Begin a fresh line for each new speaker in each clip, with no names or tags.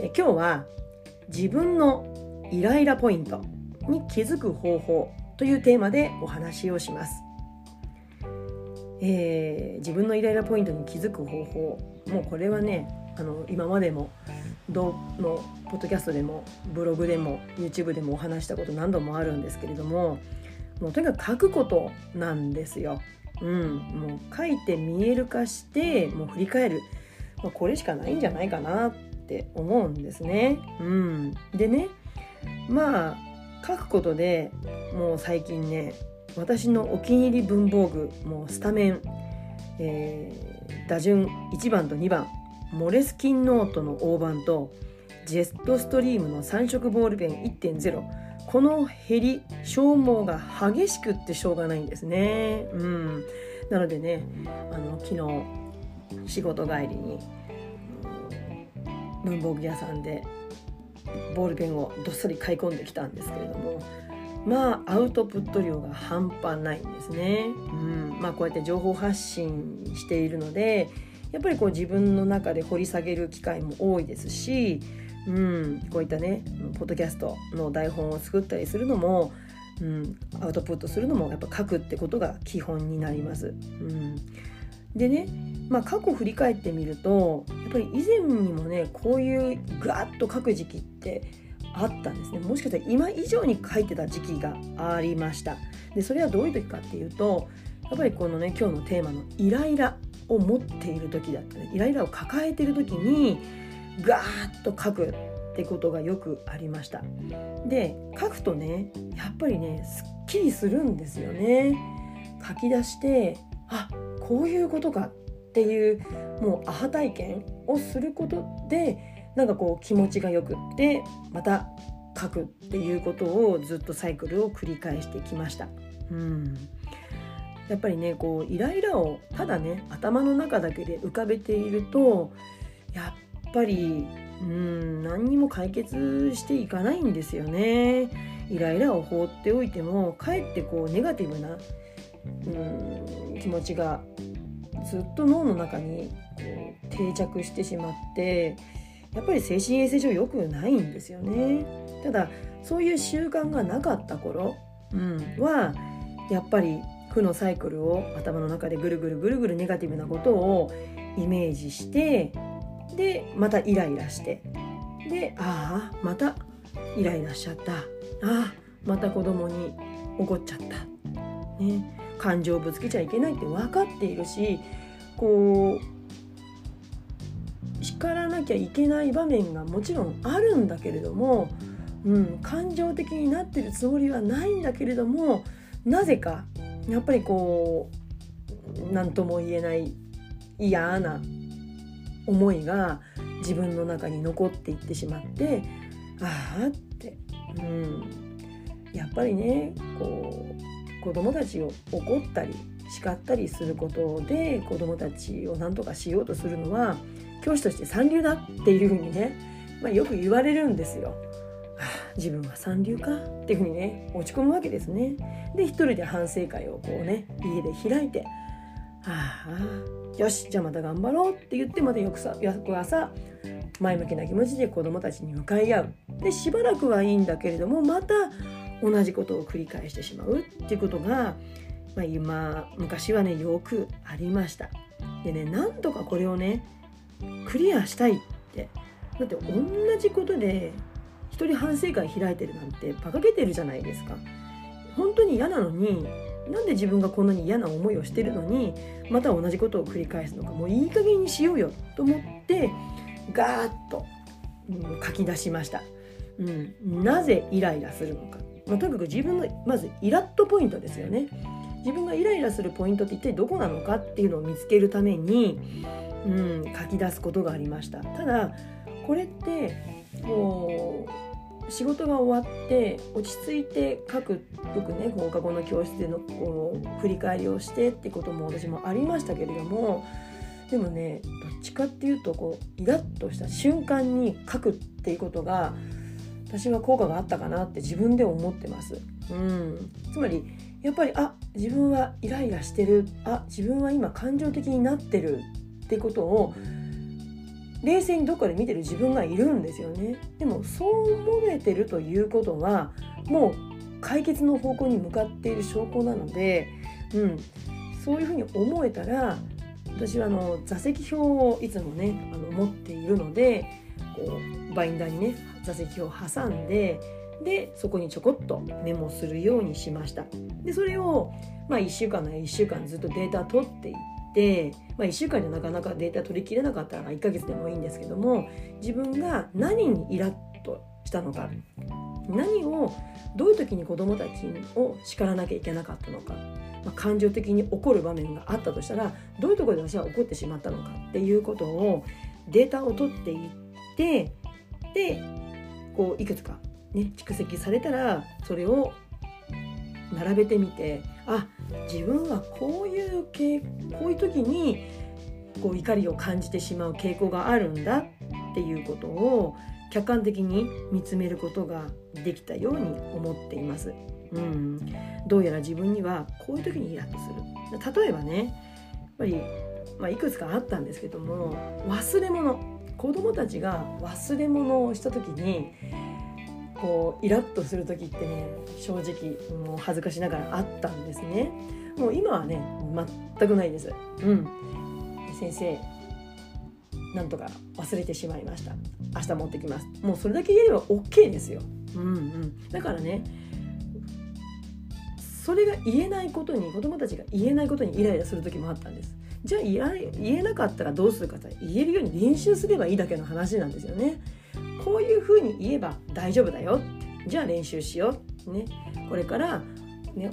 え今日は自分のイライラポイントに気づく方法というテーマでお話をします、えー、自分のイライラポイントに気づく方法。もうこれはねあの今までもどのポッドキャストでもブログでも YouTube でもお話したこと何度もあるんですけれどももうとにかく書くことなんですよ。うん、もう書いて見える化してもう振り返る、まあ、これしかないんじゃないかな。って思うんですね。うん、でねまあ書くことでもう最近ね私のお気に入り文房具もうスタメン、えー、打順1番と2番モレスキンノートの大判とジェットストリームの3色ボールペン1.0この減り消耗が激しくってしょうがないんですね。うん、なのでねあの昨日仕事帰りに文房具屋さんでボールペンをどっさり買い込んできたんですけれどもまあアウトプット量が半端ないんですね。うんまあ、こうやって情報発信しているのでやっぱりこう自分の中で掘り下げる機会も多いですしうん、こういったねポッドキャストの台本を作ったりするのも、うん、アウトプットするのもやっぱ書くってことが基本になります。うん、でね、まあ、過去振り返ってみるとやっぱり以前にもねこういうガーッと書く時期ってあったんですね。もしかしたら今以上に書いてた時期がありました。でそれはどういう時かっていうとやっぱりこのね今日のテーマのイライラを持っている時だったね。イライラを抱えてる時にガーッと書くってことがよくありました。で書くとねやっぱりねすっきりするんですよね。書き出してあこういうことかっていうもうアハ体験をすることでなんかこう気持ちがよくってまた書くっていうことをずっとサイクルを繰り返してきました。うんやっぱりねこうイライラをただね頭の中だけで浮かべているとやっぱりうん何にも解決していかないんですよね。イライラを放っておいてもかえってこうネガティブなうん気持ちがずっと脳の中にこう定着してしまってやっぱり精神衛生上良くないんですよね。ただそういう習慣がなかった頃、うん、はやっぱり負のサイクルを頭の中でぐるぐるぐるぐるネガティブなことをイメージしてでまたイライラしてでああまたイライラしちゃった。ああまた子供に怒っちゃった、ね、感情をぶつけちゃいけないって分かっているしこう叱らなきゃいけない場面がもちろんあるんだけれども、うん、感情的になってるつもりはないんだけれどもなぜかやっぱりこう何とも言えない嫌な思いが自分の中に残っていってしまってああって、うん、やっぱりねこうう子供たちを怒ったり叱ったりすることで子供たちを何とかしようとするのは教師として三流だっていうふうにね、まあ、よく言われるんですよ。ああ自分は三流かっていうふうにね落ち込むわけですね。で一人で反省会をこうね家で開いてああよしじゃあまた頑張ろうって言ってまた翌朝前向きな気持ちで子どもたちに向かい合うでしばらくはいいんだけれどもまた同じことを繰り返してしまうっていうことが、まあ、今昔はねよくありました。でねなんとかこれをねクリアしたいって。だって同じことで一人反省会開いてるなんて馬鹿げてるじゃないですか。本当に嫌なのになんで自分がこんなに嫌な思いをしてるのにまた同じことを繰り返すのか。もういい加減にしようよと思ってガーッと、うん、書き出しました、うん、なぜイライラするのか、まあ、とにかく自分のまずイラッとポイントですよね。自分がイライラするポイントって一体どこなのかっていうのを見つけるために、うん、書き出すことがありました。ただこれってこう仕事が終わって落ち着いて書くよくね放課後の教室でのこう振り返りをしてってことも私もありましたけれどもでもねどっちかっていうとこうイラッとした瞬間に書くっていうことが私は効果があったかなって自分で思ってます。うん、つまりやっぱりあ自分はイライラしてる。あ自分は今感情的になってる。ってことを冷静にどっかで見てる自分がいるんですよね。でもそう思えてるということはもう解決の方向に向かっている証拠なので、うん、そういうふうに思えたら私はあの座席表をいつもねあの持っているのでこうバインダーにね座席を挟んででそこにちょこっとメモするようにしました。でそれを、まあ、1週間なら1週間ずっとデータ取っていってまあ、1週間でなかなかデータ取りきれなかったら1ヶ月でもいいんですけども自分が何にイラッとしたのか何をどういう時に子どもたちを叱らなきゃいけなかったのか、まあ、感情的に怒る場面があったとしたらどういうところで私は怒ってしまったのかっていうことをデータを取っていってでこういくつかね蓄積されたらそれを並べてみてあ自分はこういう傾こういう時にこう怒りを感じてしまう傾向があるんだっていうことを客観的に見つめることができたように思っています。うん、どうやら自分にはこういう時にイラッとする。例えばねやっぱり、まあ、いくつかあったんですけども忘れ物。子供たちが忘れ物をした時にこうイラッとする時ってね正直もう恥ずかしながらあったんですね。もう今はね全くないです。うん。先生なんとか忘れてしまいました。明日持ってきます。もうそれだけ言えれば OK ですよ。うんうん。だからねそれが言えないことに子供たちが言えないことにイライラする時もあったんです。じゃあ言えなかったらどうするかって言えるように練習すればいいだけの話なんですよね。こういうふうに言えば大丈夫だよじゃあ練習しよう、ね、これから、ね、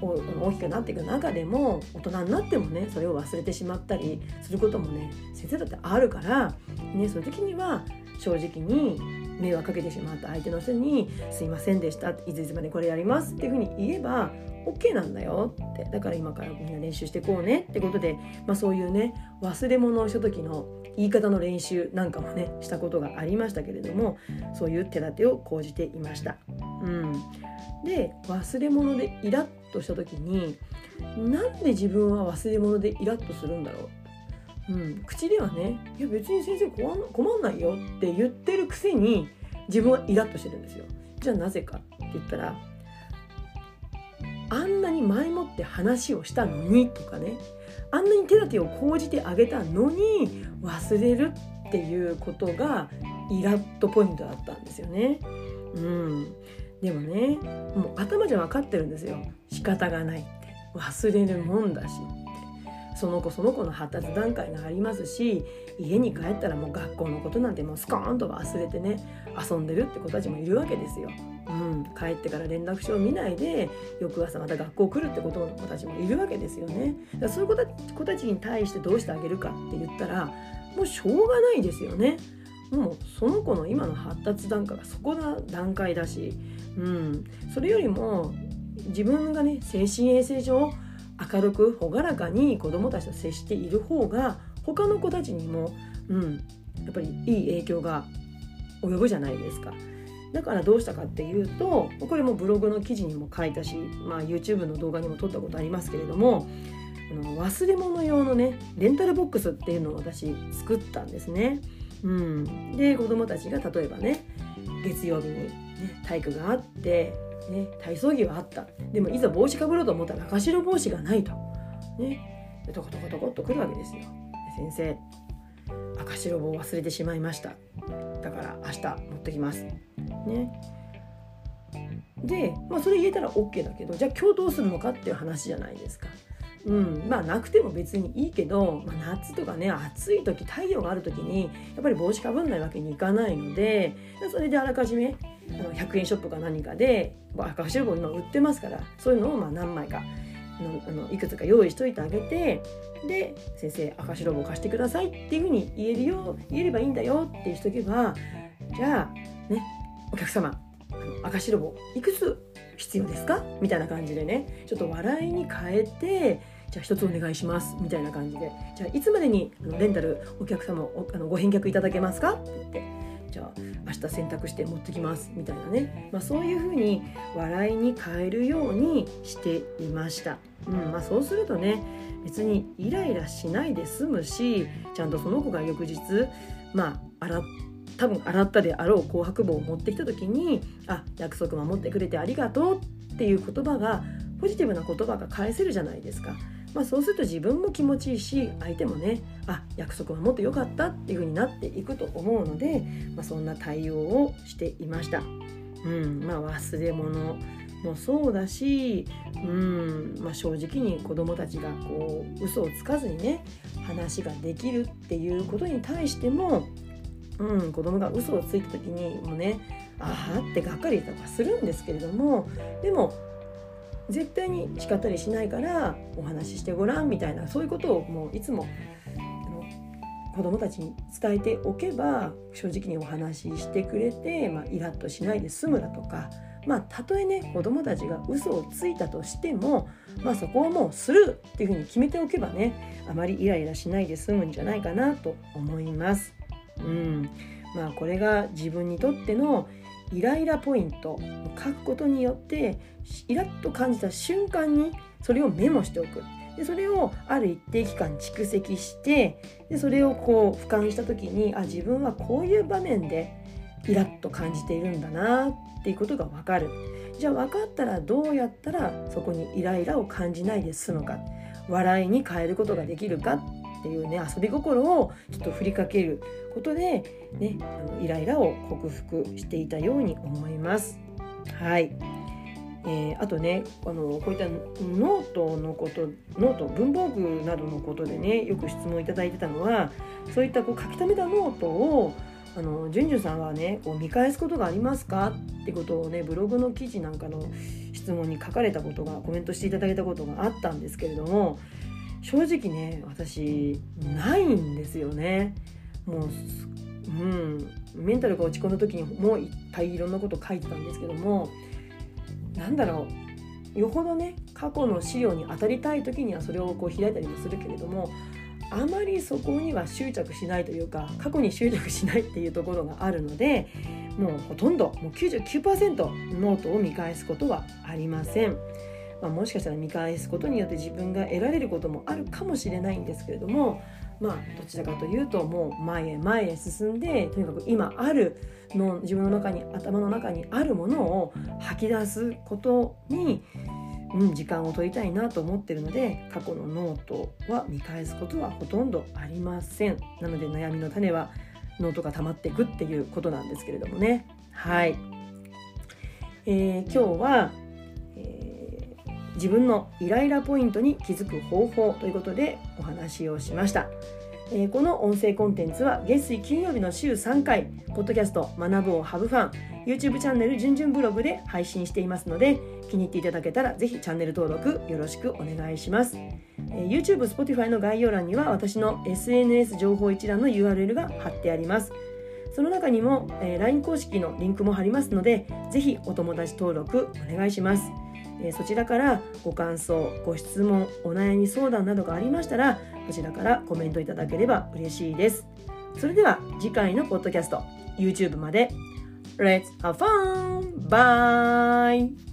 大きくなっていく中でも大人になってもねそれを忘れてしまったりすることもね先生だってあるから、ね、そういう時には正直に迷惑かけてしまった相手の人に「すいませんでした」いついつまでこれやりますっていうふうに言えば OK なんだよ。って。だから今からみんな練習していこうね。ってことで、まあ、そういうね忘れ物をした時の言い方の練習なんかもねしたことがありましたけれどもそういう手立てを講じていました。うん、で忘れ物でイラッとした時になんで自分は忘れ物でイラッとするんだろう、うん、口ではね「いや別に先生困んないよ」って言ってるくせに自分はイラッとしてるんですよ。じゃあなぜかって言ったらあんなに前もって話をしたのにとかねあんなに手立てを講じてあげたのに忘れるっていうことがイラッとポイントだったんですよね。うん、でもねもう頭じゃ分かってるんですよ。仕方がないって。忘れるもんだし。その子その子の発達段階がありますし家に帰ったらもう学校のことなんてもうスコーンと忘れてね遊んでるって子たちもいるわけですよ。うん、帰ってから連絡書を見ないで翌朝また学校来るって子たちもいるわけですよね。だからそういう子たちに対してどうしてあげるかって言ったらもうしょうがないですよね。もうその子の今の発達段階がそこな段階だし、うん、それよりも自分がね精神衛生上明るく朗らかに子どもたちと接している方が他の子たちにも、うん、やっぱりいい影響が及ぶじゃないですか。だからどうしたかっていうとこれもブログの記事にも書いたし、まあ、YouTube の動画にも撮ったことありますけれどもあの忘れ物用のねレンタルボックスっていうのを私作ったんですね。うん、で子どもたちが例えばね月曜日に、ね、体育があって、ね、体操着はあったでもいざ帽子かぶろうと思ったら赤白帽子がないと。ね、でトコトコトコっと来るわけですよ。先生赤白棒忘れてしまいましただから明日持ってきますねで、まあ、それ言えたら OK だけどじゃあ今日どうするのかっていう話じゃないですか。うん、まあなくても別にいいけど、まあ、夏とかね暑い時太陽がある時にやっぱり帽子かぶんないわけにいかないのでそれであらかじめあの100円ショップか何かで赤白棒今売ってますからそういうのをまあ何枚かあのいくつか用意しといてあげてで先生赤白棒貸してくださいっていうふうに言えるよ言えればいいんだよってしとけばじゃあねお客様あの赤白棒いくつ必要ですか？みたいな感じでねちょっと笑いに変えてじゃあ一つお願いしますみたいな感じで。じゃあいつまでにレンタルお客様あのご返却いただけますか？って言って。じゃあ明日洗濯して持ってきますみたいなね、まあ、そういうふうに笑いに変えるようにしていました、うんまあ、そうするとね別にイライラしないで済むしちゃんとその子が翌日まあ洗多分洗ったであろう紅白棒を持ってきた時に「あ約束守ってくれてありがとう」っていう言葉がポジティブな言葉が返せるじゃないですか。まあ、そうすると自分も気持ちいいし相手もねあ約束守ってよかったっていう風になっていくと思うので、まあ、そんな対応をしていました。うんまあ、忘れ物もそうだし、うんまあ、正直に子どもたちがこう嘘をつかずにね話ができるっていうことに対してもうん、子供が嘘をついた時にもねああってがっかりとかするんですけれどもでも絶対に叱ったりしないからお話ししてごらんみたいなそういうことをもういつも子供たちに伝えておけば正直にお話ししてくれて、まあ、イラッとしないで済むだとかまあたとえね子供たちが嘘をついたとしても、まあ、そこはもうスルーっていうふうに決めておけばねあまりイライラしないで済むんじゃないかなと思います。うんまあ、これが自分にとってのイライラポイントを書くことによってイラッと感じた瞬間にそれをメモしておく。でそれをある一定期間蓄積してでそれをこう俯瞰した時にあ自分はこういう場面でイラッと感じているんだなっていうことが分かる。じゃあ分かったらどうやったらそこにイライラを感じないで済むか。笑いに変えることができるかっていうね遊び心をちょっと振りかけることで、ね、あのイライラを克服していたように思います。はいえー、あとねあのこういったノートのことノート文房具などのことでねよく質問いただいてたのはそういったこう書き留めたノートをあのじゅんじゅんさんはねこう見返すことがありますか？ってことをねブログの記事なんかの質問に書かれたことがコメントしていただいたことがあったんですけれども正直ね私ないんですよねもううんメンタルが落ち込んだ時にもういっぱいいろんなこと書いてたんですけどもなんだろうよほどね過去の資料に当たりたい時にはそれをこう開いたりもするけれどもあまりそこには執着しないというか過去に執着しないっていうところがあるのでもうほとんどもう99%ノートを見返すことはありません。まあ、もしかしたら見返すことによって自分が得られることもあるかもしれないんですけれどもまあどちらかというともう前へ前へ進んでとにかく今あるの自分の中に頭の中にあるものを吐き出すことに、うん、時間を取りたいなと思ってるので過去のノートは見返すことはほとんどありません。なので悩みの種はノートが溜まっていくっていうことなんですけれどもね。はい、えー、今日は自分のイライラポイントに気づく方法ということでお話をしました。えー、この音声コンテンツは月水金曜日の週3回、ポッドキャスト学ぶをハブファン、YouTube チャンネルじゅんじゅんブログで配信していますので、気に入っていただけたらぜひチャンネル登録よろしくお願いします。えー、YouTube、Spotify の概要欄には私の SNS 情報一覧の URL が貼ってあります。その中にも、えー、LINE 公式のリンクも貼りますので、ぜひお友達登録お願いします。えそちらからご感想ご質問お悩み相談などがありましたらこちらからコメントいただければ嬉しいですそれでは次回のポッドキャスト YouTube まで Let's have fun! Bye!